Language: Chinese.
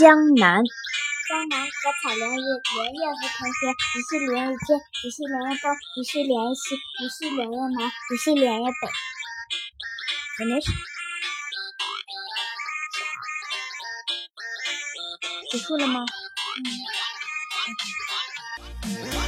江南江南，可采莲叶。莲叶何同？学，你是莲叶尖，你是莲叶东，你是莲叶西，你是莲叶南，你是莲叶北。没事。结束了吗？嗯。